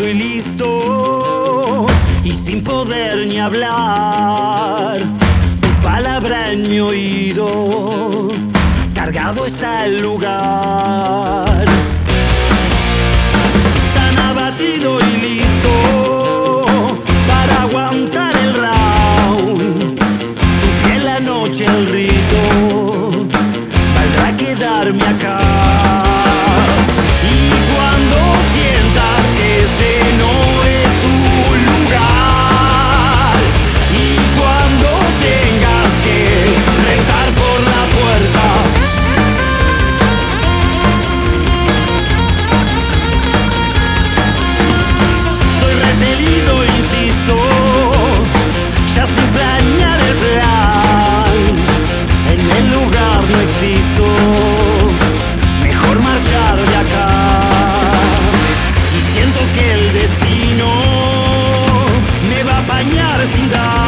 y listo, y sin poder ni hablar. Tu palabra en mi oído, cargado está el lugar. Tan abatido y listo para aguantar el round. Tu piel la noche el rito, valdrá quedarme acá. arasında